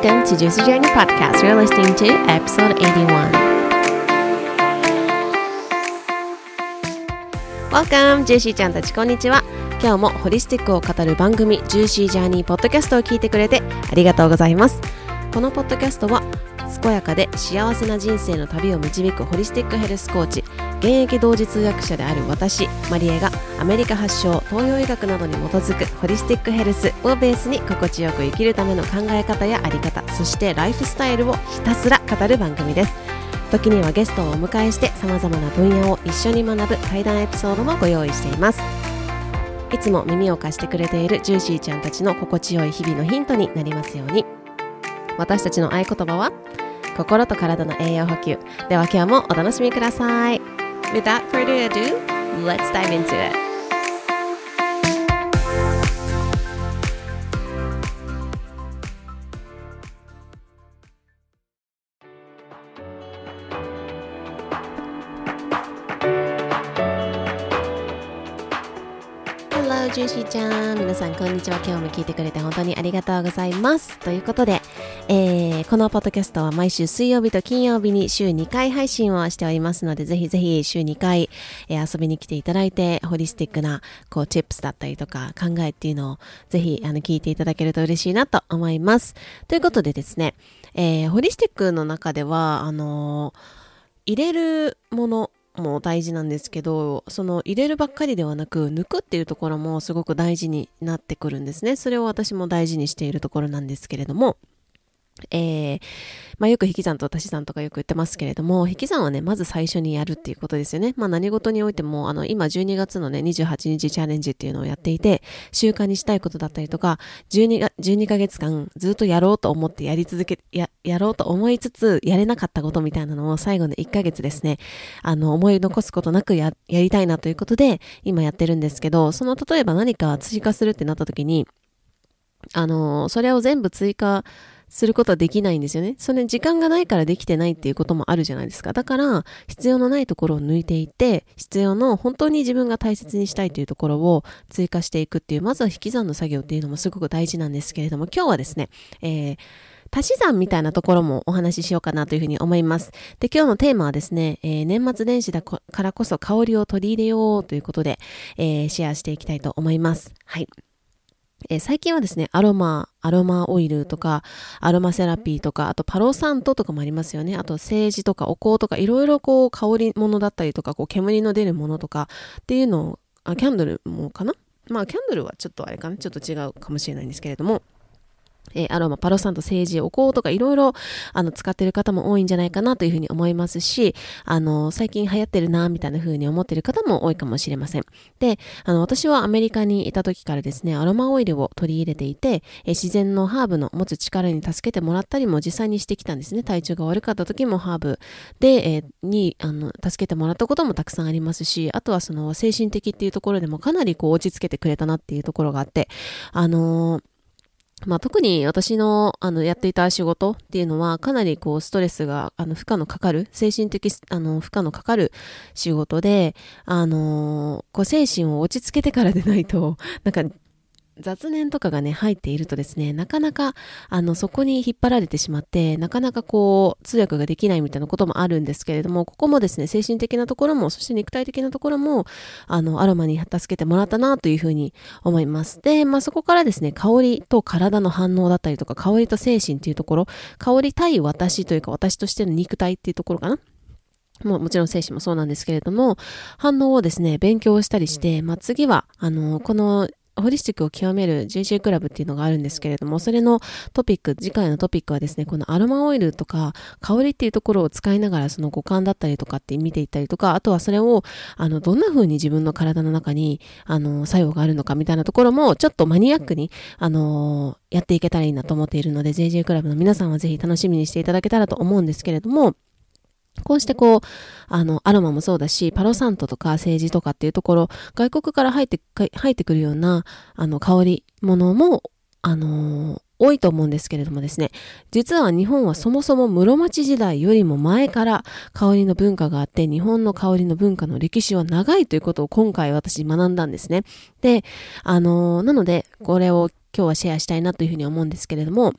Welcome to Juicy Journey Podcast. You're listening to episode 81. Welcome, ジューシーちゃんたちこんにちは。今日もホリスティックを語る番組、ジューシージャーニーポッドキャストを聞いてくれてありがとうございます。このポッドキャストは健やかで幸せな人生の旅を導くホリスティックヘルスコーチ現役同時通訳者である私マリエがアメリカ発祥東洋医学などに基づくホリスティックヘルスをベースに心地よく生きるための考え方やあり方そしてライフスタイルをひたすら語る番組です。時にはゲストをお迎えして様々な分野を一緒に学ぶ対談エピソードもご用意しています。いつも耳を貸してくれているジューシーちゃんたちの心地よい日々のヒントになりますように。私たちの合言葉は心と体の栄養補給。では今日もお楽しみください。Without further ado, let's dive into it. ジューシーちゃん。皆さん、こんにちは。今日も聞いてくれて本当にありがとうございます。ということで、えー、このポッドキャストは毎週水曜日と金曜日に週2回配信をしておりますので、ぜひぜひ週2回、えー、遊びに来ていただいて、ホリスティックな、こう、チップスだったりとか考えっていうのを、ぜひ、あの、聞いていただけると嬉しいなと思います。ということでですね、えー、ホリスティックの中では、あの入れるもの、も大事なんですけどその入れるばっかりではなく抜くっていうところもすごく大事になってくるんですね。それを私も大事にしているところなんですけれども。えー、まあ、よく引き算と足し算とかよく言ってますけれども、引き算はね、まず最初にやるっていうことですよね。まあ、何事においても、あの、今12月のね、28日チャレンジっていうのをやっていて、習慣にしたいことだったりとか、12, が12ヶ月間ずっとやろうと思ってやり続け、や、やろうと思いつつ、やれなかったことみたいなのを最後の1ヶ月ですね、あの、思い残すことなくや、やりたいなということで、今やってるんですけど、その、例えば何か追加するってなった時に、あの、それを全部追加することはできないんですよね。それ時間がないからできてないっていうこともあるじゃないですか。だから、必要のないところを抜いていって、必要の本当に自分が大切にしたいというところを追加していくっていう、まずは引き算の作業っていうのもすごく大事なんですけれども、今日はですね、えー足し算みたいなところもお話ししようかなというふうに思います。で、今日のテーマはですね、えー、年末年始だからこそ香りを取り入れようということで、えー、シェアしていきたいと思います。はい。えー、最近はですね、アロマ、アロマオイルとか、アロマセラピーとか、あとパロサントとかもありますよね。あと、セージとかお香とか、いろいろこう、香り物だったりとか、こう、煙の出るものとかっていうのを、あ、キャンドルもかな？まあ、キャンドルはちょっとあれかな？ちょっと違うかもしれないんですけれども、えー、アロマ、パロサント、セージ、お香とかいろいろ、あの、使ってる方も多いんじゃないかなというふうに思いますし、あの、最近流行ってるな、みたいなふうに思ってる方も多いかもしれません。で、あの、私はアメリカにいた時からですね、アロマオイルを取り入れていて、えー、自然のハーブの持つ力に助けてもらったりも実際にしてきたんですね。体調が悪かった時もハーブで、えー、に、あの、助けてもらったこともたくさんありますし、あとはその、精神的っていうところでもかなりこう、落ち着けてくれたなっていうところがあって、あのーまあ、特に私のあのやっていた仕事っていうのはかなりこうストレスがあの負荷のかかる精神的あの負荷のかかる仕事であのこう精神を落ち着けてからでないとなんか雑念とかがね、入っているとですね、なかなか、あの、そこに引っ張られてしまって、なかなかこう、通訳ができないみたいなこともあるんですけれども、ここもですね、精神的なところも、そして肉体的なところも、あの、アロマに助けてもらったなというふうに思います。で、まあ、そこからですね、香りと体の反応だったりとか、香りと精神っていうところ、香り対私というか、私としての肉体っていうところかな。ももちろん精神もそうなんですけれども、反応をですね、勉強したりして、まあ、次は、あの、このホリスティックを極める JJ クラブっていうのがあるんですけれども、それのトピック、次回のトピックはですね、このアロマオイルとか香りっていうところを使いながらその五感だったりとかって見ていったりとか、あとはそれを、あの、どんな風に自分の体の中に、あの、作用があるのかみたいなところも、ちょっとマニアックに、あの、やっていけたらいいなと思っているので、JJ クラブの皆さんはぜひ楽しみにしていただけたらと思うんですけれども、こうしてこう、あの、アロマもそうだし、パロサントとか政治とかっていうところ、外国から入って、入ってくるような、あの、香りものも、あのー、多いと思うんですけれどもですね、実は日本はそもそも室町時代よりも前から香りの文化があって、日本の香りの文化の歴史は長いということを今回私学んだんですね。で、あのー、なので、これを今日はシェアしたいなというふうに思うんですけれども、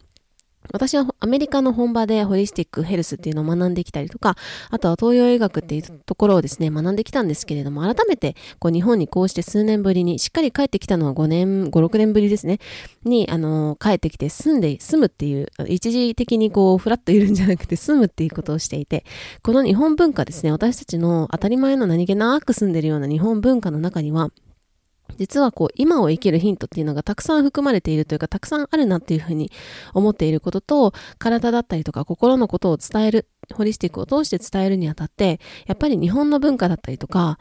私はアメリカの本場でホリスティックヘルスっていうのを学んできたりとか、あとは東洋医学っていうところをですね、学んできたんですけれども、改めてこう日本にこうして数年ぶりに、しっかり帰ってきたのは5年、5、6年ぶりですね、に、あの、帰ってきて住んで、住むっていう、一時的にこう、フラッといるんじゃなくて住むっていうことをしていて、この日本文化ですね、私たちの当たり前の何気なく住んでるような日本文化の中には、実はこう今を生きるヒントっていうのがたくさん含まれているというかたくさんあるなっていうふうに思っていることと体だったりとか心のことを伝えるホリスティックを通して伝えるにあたってやっぱり日本の文化だったりとか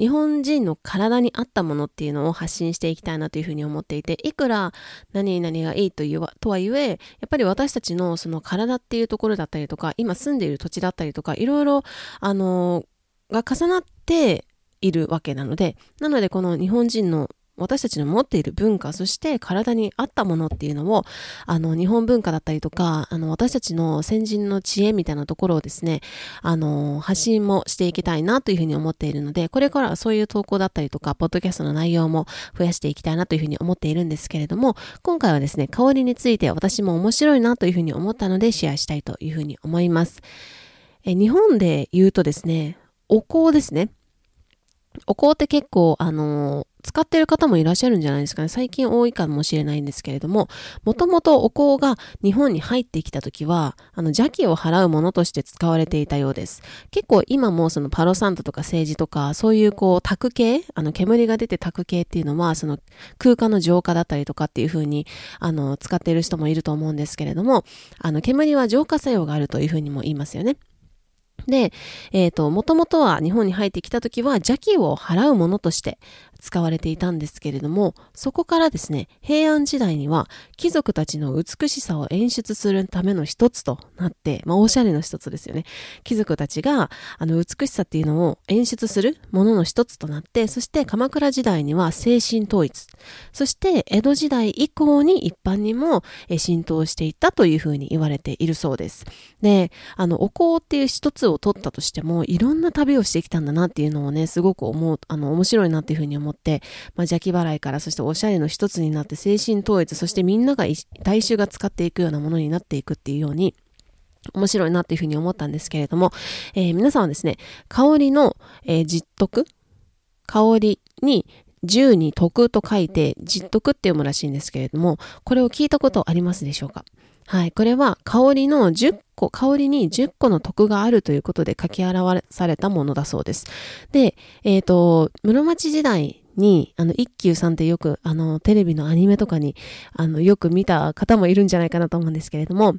日本人の体に合ったものっていうのを発信していきたいなというふうに思っていて、いくら何々がいいというとはいえ、やっぱり私たちのその体っていうところだったりとか、今住んでいる土地だったりとか、いろいろ、あの、が重なって、いるわけなので、なのでこの日本人の私たちの持っている文化、そして体に合ったものっていうのを、あの、日本文化だったりとか、あの、私たちの先人の知恵みたいなところをですね、あの、発信もしていきたいなというふうに思っているので、これからはそういう投稿だったりとか、ポッドキャストの内容も増やしていきたいなというふうに思っているんですけれども、今回はですね、香りについて私も面白いなというふうに思ったので、シェアしたいというふうに思います。え日本で言うとですね、お香ですね。お香って結構、あのー、使ってる方もいらっしゃるんじゃないですかね。最近多いかもしれないんですけれども、もともとお香が日本に入ってきた時は、あの、邪気を払うものとして使われていたようです。結構今もそのパロサントとか政治とか、そういうこう、炊く系、あの、煙が出て炊く系っていうのは、その空間の浄化だったりとかっていう風に、あの、使っている人もいると思うんですけれども、あの、煙は浄化作用があるという風にも言いますよね。で、えっ、ー、と、もともとは日本に入ってきた時は邪気を払うものとして使われていたんですけれども、そこからですね、平安時代には貴族たちの美しさを演出するための一つとなって、まあ、おしゃれの一つですよね。貴族たちが、あの、美しさっていうのを演出するものの一つとなって、そして鎌倉時代には精神統一、そして江戸時代以降に一般にも浸透していったというふうに言われているそうです。で、あの、お香っていう一つを取ったとしても、いろんな旅をしてきたんだなっていうのをね、すごく思う、あの、面白いなっていうふうに思って、まあ、邪気払いから、そしておしゃれの一つになって精神統一、そしてみんなが大衆が使っていくようなものになっていくっていうように、面白いなっていうふうに思ったんですけれども、えー、皆さんはですね、香りの、えー、実徳香りに十に徳と書いて実徳って読むらしいんですけれども、これを聞いたことありますでしょうか？はい。これは香りの10個、香りに10個の徳があるということで書き表されたものだそうです。で、えっ、ー、と、室町時代に、あの、一休さんってよく、あの、テレビのアニメとかに、あの、よく見た方もいるんじゃないかなと思うんですけれども、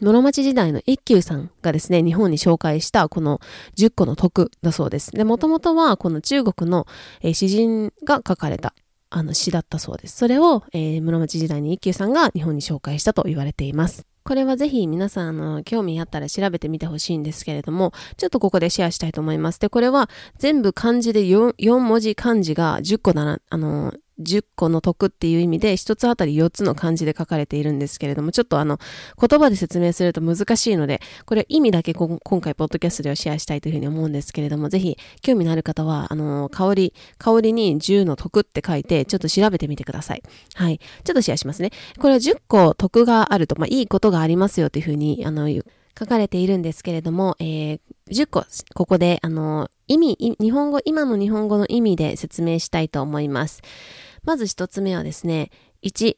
室町時代の一休さんがですね、日本に紹介したこの10個の徳だそうです。で、もともとはこの中国の、詩人が書かれたあの詩だったそうです。それを、えー、室町時代に一休さんが日本に紹介したと言われています。これはぜひ皆さん、あの、興味あったら調べてみてほしいんですけれども、ちょっとここでシェアしたいと思います。で、これは全部漢字で 4, 4文字漢字が10個なら、あの、10個の得っていう意味で1つあたり4つの漢字で書かれているんですけれども、ちょっとあの、言葉で説明すると難しいので、これ意味だけ今回ポッドキャストではシェアしたいというふうに思うんですけれども、ぜひ興味のある方は、あの、香り、香りに10の得って書いて、ちょっと調べてみてください。はい。ちょっとシェアしますね。これは10個得があると、まあ、いいことがありますよというふうに、あの、書かれているんですけれども、えー、10個、ここで、あの、意味、日本語、今の日本語の意味で説明したいと思います。まず一つ目はですね、1、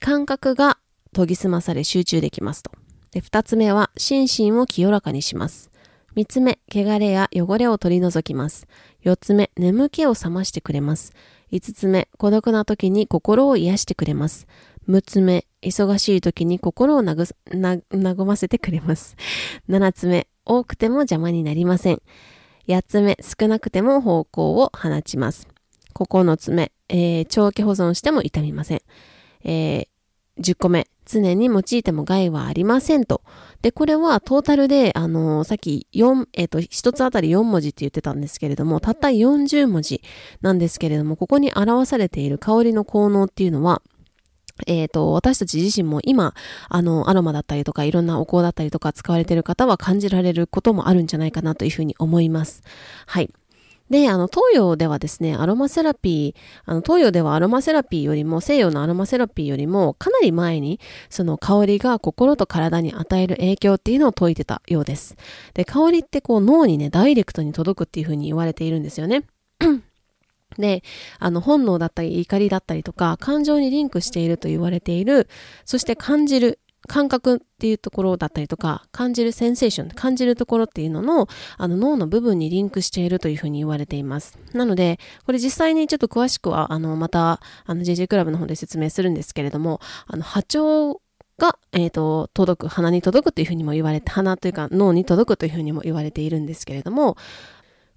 感覚が研ぎ澄まされ集中できますと。で、二つ目は、心身を清らかにします。三つ目、汚れや汚れを取り除きます。四つ目、眠気を覚ましてくれます。五つ目、孤独な時に心を癒してくれます。六つ目、忙しい時に心をなぐな和ませてくれます。七つ目、多くても邪魔になりません。八つ目、少なくても方向を放ちます。9つ目、えー、長期保存しても傷みません。えー、10個目、常に用いても害はありませんと。で、これはトータルで、あのー、さっき4、えっ、ー、と、1つあたり4文字って言ってたんですけれども、たった40文字なんですけれども、ここに表されている香りの効能っていうのは、えっ、ー、と、私たち自身も今、あの、アロマだったりとか、いろんなお香だったりとか使われている方は感じられることもあるんじゃないかなというふうに思います。はい。で、あの、東洋ではですね、アロマセラピー、あの、東洋ではアロマセラピーよりも、西洋のアロマセラピーよりも、かなり前に、その香りが心と体に与える影響っていうのを説いてたようです。で、香りってこう、脳にね、ダイレクトに届くっていうふうに言われているんですよね。で、あの、本能だったり怒りだったりとか、感情にリンクしていると言われている、そして感じる、感覚っていうところだったりとか、感じるセンセーション、感じるところっていうのの、あの脳の部分にリンクしているというふうに言われています。なので、これ実際にちょっと詳しくは、あの、また、あの、JJ クラブの方で説明するんですけれども、あの、波長が、えっ、ー、と、届く、鼻に届くというふうにも言われて、鼻というか脳に届くというふうにも言われているんですけれども、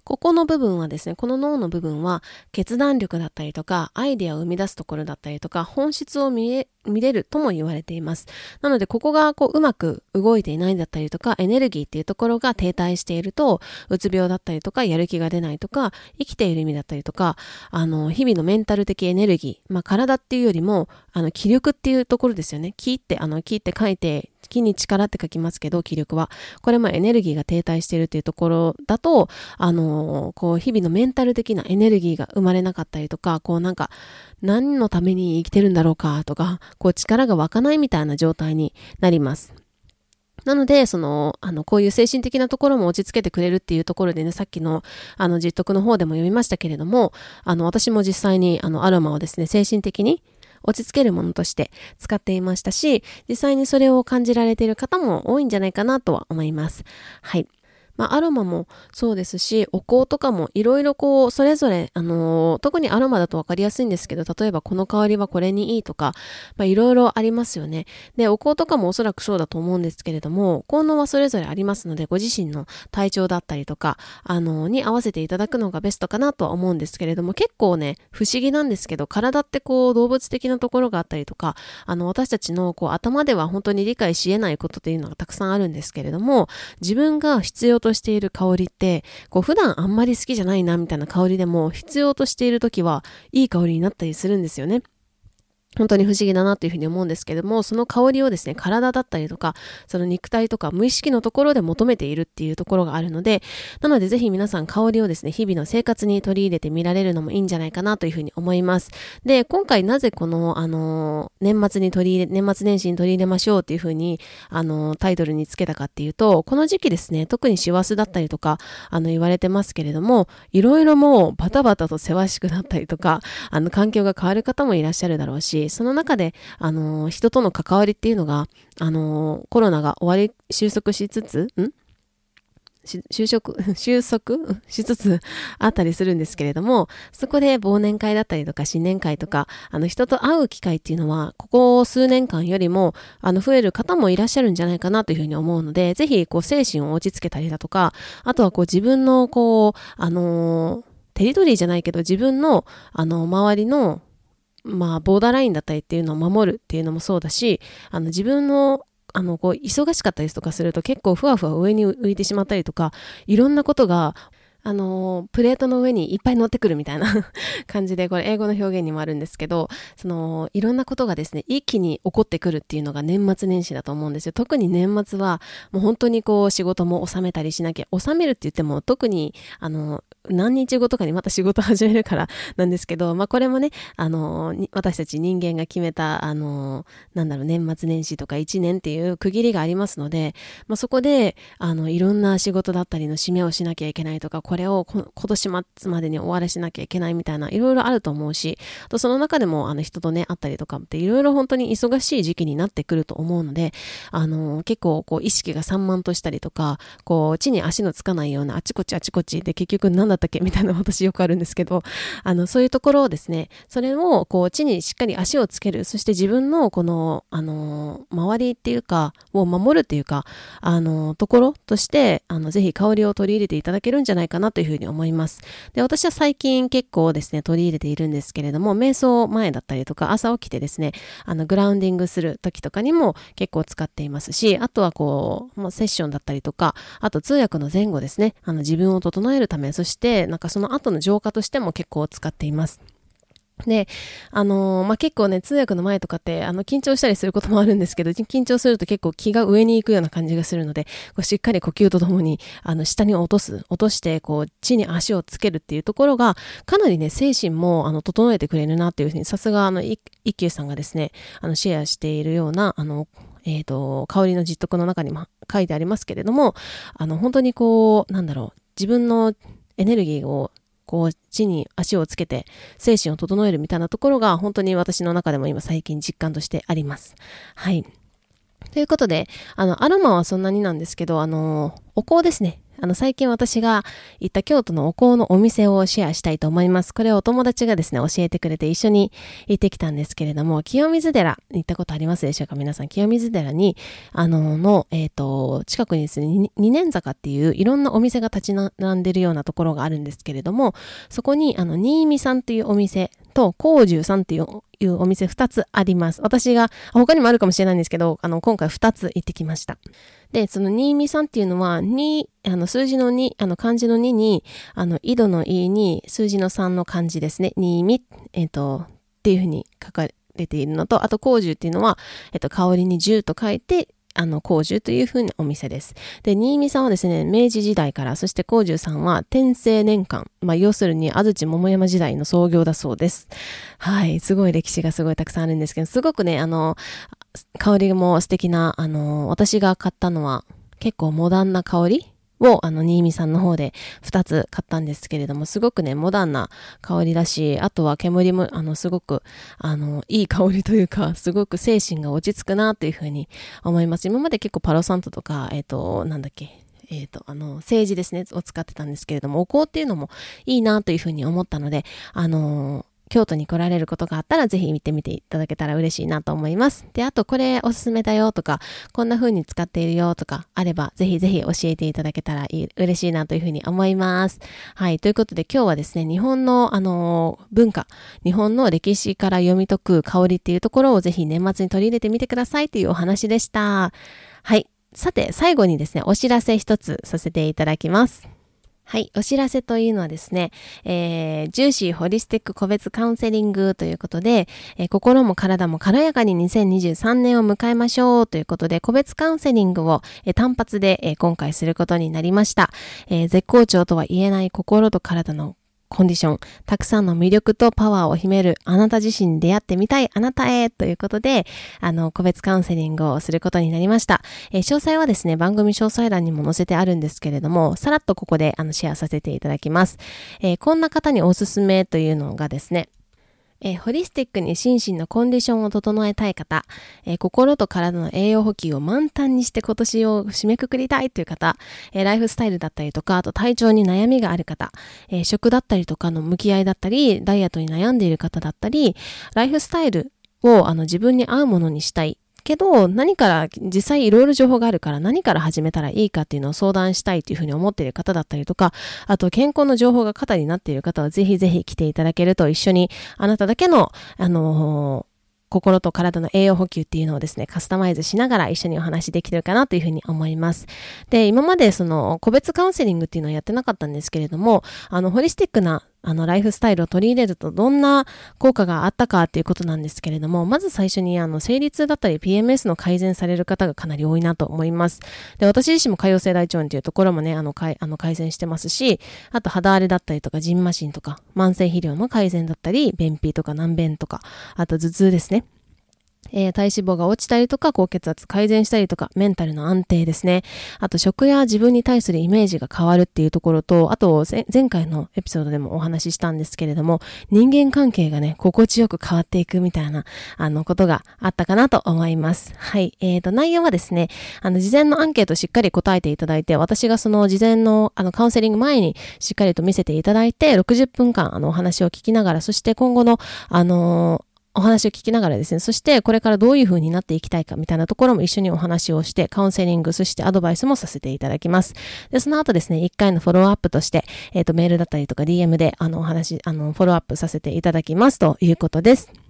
ここの部分はですね、この脳の部分は決断力だったりとか、アイデアを生み出すところだったりとか、本質を見え、見れるとも言われています。なので、ここがこううまく動いていないんだったりとか、エネルギーっていうところが停滞していると、うつ病だったりとか、やる気が出ないとか、生きている意味だったりとか、あの、日々のメンタル的エネルギー、まあ、体っていうよりも、あの、気力っていうところですよね。気って、あの、気って書いて、気に力って書きますけど、気力は。これもエネルギーが停滞しているっていうところだと、あの、こう、日々のメンタル的なエネルギーが生まれなかったりとか、こうなんか、何のために生きてるんだろうかとか、こう力が湧かないみたいな状態になります。なので、その、あの、こういう精神的なところも落ち着けてくれるっていうところでね、さっきの、あの、実得の方でも読みましたけれども、あの、私も実際に、あの、アロマをですね、精神的に、落ち着けるものとして使っていましたし、実際にそれを感じられている方も多いんじゃないかなとは思います。はい。まあ、アロマもそうですし、お香とかもいろいろこう、それぞれ、あのー、特にアロマだとわかりやすいんですけど、例えばこの香りはこれにいいとか、まあ、いろいろありますよね。で、お香とかもおそらくそうだと思うんですけれども、効能はそれぞれありますので、ご自身の体調だったりとか、あのー、に合わせていただくのがベストかなとは思うんですけれども、結構ね、不思議なんですけど、体ってこう、動物的なところがあったりとか、あの、私たちのこう、頭では本当に理解し得ないことっていうのがたくさんあるんですけれども、自分が必要ととしている香りって、こう普段あんまり好きじゃないなみたいな香りでも必要としている時はいい香りになったりするんですよね。本当に不思議だなっていうふうに思うんですけども、その香りをですね、体だったりとか、その肉体とか無意識のところで求めているっていうところがあるので、なのでぜひ皆さん香りをですね、日々の生活に取り入れてみられるのもいいんじゃないかなというふうに思います。で、今回なぜこの、あの、年末に取り入れ、年末年始に取り入れましょうっていうふうに、あの、タイトルにつけたかっていうと、この時期ですね、特に師走だったりとか、あの、言われてますけれども、いろいろもうバタバタとせわしくなったりとか、あの、環境が変わる方もいらっしゃるだろうし、その中で、あの、人との関わりっていうのが、あの、コロナが終わり、収束しつつ、ん？就職、収束？しつつあったりするんですけれども、そこで忘年会だったりとか新年会とか、あの人と会う機会っていうのは、ここ数年間よりも、あの増える方もいらっしゃるんじゃないかなというふうに思うので、ぜひこう精神を落ち着けたりだとか、あとはこう自分のこう、あのー、テリトリーじゃないけど自分の、あの、周りのまあ、ボーダーラインだったりっていうのを守るっていうのもそうだし、あの、自分のあの、こう、忙しかったりとかすると結構ふわふわ上に浮いてしまったりとか、いろんなことがあの、プレートの上にいっぱい乗ってくるみたいな 感じで、これ英語の表現にもあるんですけど、その、いろんなことがですね、一気に起こってくるっていうのが年末年始だと思うんですよ。特に年末は、もう本当にこう、仕事も収めたりしなきゃ、収めるって言っても、特に、あの、何日後とかにまた仕事始めるから なんですけど、まあこれもね、あの、私たち人間が決めた、あの、なんだろう、年末年始とか1年っていう区切りがありますので、まあそこで、あの、いろんな仕事だったりの締めをしなきゃいけないとか、これを今年末までに終わらしなきゃいけないみたいな、いろいろあると思うし、あとその中でも、あの、人とね、会ったりとかっていろいろ本当に忙しい時期になってくると思うので、あの、結構、こう、意識が散漫としたりとか、こう、地に足のつかないような、あちこちあちこちで結局何だったっけ？みたいな私よくあるんですけど、あの、そういうところをですね、それを、こう、地にしっかり足をつける、そして自分の、この、あの、周りっていうか、を守るっていうか、あの、ところとして、あの、ぜひ香りを取り入れていただけるんじゃないかなというふうに思います。で、私は最近結構ですね、取り入れているんですけれども、瞑想前だったりとか、朝起きてですね、あの、グラウンディングする時とかにも結構使っていますし、あとはこう、もうセッションだったりとか、あと通訳の前後ですね、あの、自分を整えるため、そして、なんかその後の浄化としても結構使っています。で、あのー、まあ、結構ね、通訳の前とかって、あの、緊張したりすることもあるんですけど、緊張すると結構気が上に行くような感じがするので、こうしっかり呼吸とともに、あの、下に落とす、落として、こう、地に足をつけるっていうところが、かなりね、精神も、あの、整えてくれるなっていうふうに、さすが、あの、一休さんがですね、あの、シェアしているような、あの、えっ、ー、と、香りの実得の中にも書いてありますけれども、あの、本当にこう、なんだろう、自分のエネルギーをこう、地に足をつけて、精神を整えるみたいなところが、本当に私の中でも今最近実感としてあります。はい。ということで、あの、アロマはそんなになんですけど、あの、お香ですね。あの、最近私が行った京都のお香のお店をシェアしたいと思います。これをお友達がですね、教えてくれて一緒に行ってきたんですけれども、清水寺行ったことありますでしょうか？皆さん、清水寺に、あの、の、えっ、ー、と、近くにですね、二年坂っていういろんなお店が立ち並んでるようなところがあるんですけれども、そこに、あの、新見さんっていうお店と、高十さんっていういうお店2つあります。私が、他にもあるかもしれないんですけど、あの、今回2つ行ってきました。で、その新見さんっていうのは、2、あの、数字の2、あの、漢字の2に、あの、井戸の E に、数字の3の漢字ですね。新見、えっ、ー、と、っていうふうに書かれているのと、あと、香樹っていうのは、えっ、ー、と、香りに10と書いて、あの、工樹というふうなお店です。で、新見さんはですね、明治時代から、そして工樹さんは天聖年間、まあ、要するに安土桃山時代の創業だそうです。はい、すごい歴史がすごいたくさんあるんですけど、すごくね、あの、香りも素敵な、あの、私が買ったのは結構モダンな香りを、あの、新見さんの方で2つ買ったんですけれども、すごくね、モダンな香りだし、あとは煙も、あの、すごく、あの、いい香りというか、すごく精神が落ち着くなというふうに思います。今まで結構パロサントとか、えっ、ー、と、なんだっけ、えっ、ー、と、あの、政治ですね、を使ってたんですけれども、お香っていうのもいいなというふうに思ったので、あのー京都に来られることがあったらぜひ見てみていただけたら嬉しいなと思います。で、あとこれおすすめだよとか、こんな風に使っているよとかあれば、ぜひぜひ教えていただけたら嬉しいなというふうに思います。はい。ということで今日はですね、日本のあの文化、日本の歴史から読み解く香りっていうところをぜひ年末に取り入れてみてくださいというお話でした。はい。さて、最後にですね、お知らせ一つさせていただきます。はい。お知らせというのはですね、えー、ジューシーホリスティック個別カウンセリングということで、えー、心も体も軽やかに2023年を迎えましょうということで、個別カウンセリングを、えー、単発で、え、今回することになりました、えー。絶好調とは言えない心と体のコンディション、たくさんの魅力とパワーを秘めるあなた自身に出会ってみたいあなたへということで、あの、個別カウンセリングをすることになりました。えー、詳細はですね、番組詳細欄にも載せてあるんですけれども、さらっとここであのシェアさせていただきます。えー、こんな方におすすめというのがですね、えー、ホリスティックに心身のコンディションを整えたい方、えー、心と体の栄養補給を満タンにして今年を締めくくりたいという方、えー、ライフスタイルだったりとか、あと体調に悩みがある方、え食だったりとかの向き合いだったり、ダイエットに悩んでいる方だったり、ライフスタイルをあの自分に合うものにしたいけど、何から実際いろいろ情報があるから何から始めたらいいかっていうのを相談したいというふうに思っている方だったりとか、あと健康の情報が肩になっている方はぜひぜひ来ていただけると一緒にあなただけの、あのー心と体の栄養補給っていうのをですね、カスタマイズしながら一緒にお話できてるかなというふうに思います。で、今までその個別カウンセリングっていうのはやってなかったんですけれども、あの、ホリスティックなあの、ライフスタイルを取り入れるとどんな効果があったかっていうことなんですけれども、まず最初にあの、生理痛だったり PMS の改善される方がかなり多いなと思います。で、私自身も潰瘍性大腸炎というところもね、あの、かいあの改善してますし、あと肌荒れだったりとか、ジンマシンとか、慢性肥料の改善だったり、便秘とか難便とか、あと頭痛ですね。えー、体脂肪が落ちたりとか、高血圧改善したりとか、メンタルの安定ですね。あと、食や自分に対するイメージが変わるっていうところと、あと、前回のエピソードでもお話ししたんですけれども、人間関係がね、心地よく変わっていくみたいな、あの、ことがあったかなと思います。はい。えーと、内容はですね、あの、事前のアンケートしっかり答えていただいて、私がその事前の、あの、カウンセリング前にしっかりと見せていただいて、60分間、あの、お話を聞きながら、そして今後の、あのーお話を聞きながらですね、そしてこれからどういう風になっていきたいかみたいなところも一緒にお話をして、カウンセリング、そしてアドバイスもさせていただきます。で、その後ですね、1回のフォローアップとして、えっ、ー、と、メールだったりとか DM で、あの、お話、あの、フォローアップさせていただきますということです。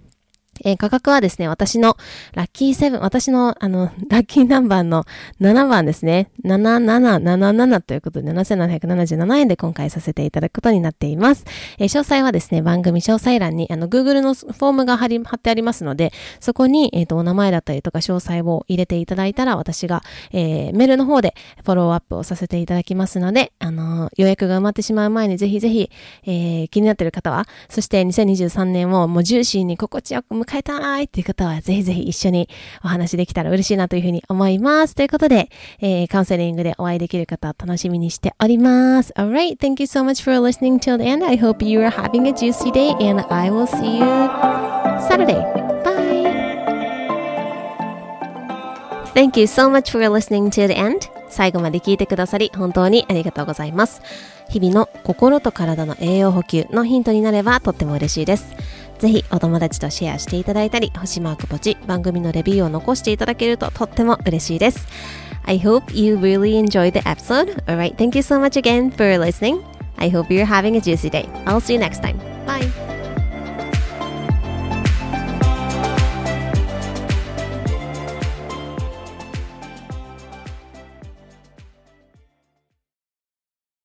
えー、価格はですね、私のラッキーセブン、私のあの、ラッキーナンバーの7番ですね、7777ということで7777円で今回させていただくことになっています。えー、詳細はですね、番組詳細欄にあの、Google のフォームが貼り、貼ってありますので、そこに、えっ、ー、と、お名前だったりとか詳細を入れていただいたら、私が、えー、メールの方でフォローアップをさせていただきますので、あの予約が埋まってしまう前にぜひぜひ、えー、気になっている方は、そして2023年をもうジューシーに心地よく迎えたいっていう方は、ぜひぜひ一緒にお話できたら嬉しいなというふうに思います。ということで、えー、カウンセリングでお会いできる方、楽しみにしております。Alright, thank you so much for listening till the end. I hope you are having a juicy day and I will see you Saturday. Bye! Thank you so much for listening to the end. 最後まで聞いてくださり本当にありがとうございます。日々の心と体の栄養補給のヒントになればとっても嬉しいです。ぜひお友達とシェアしていただいたり、星マークポチ、番組のレビューを残していただけるととっても嬉しいです。I hope you really enjoyed the episode. Alright, thank you so much again for listening. I hope you're having a juicy day. I'll see you next time. Bye.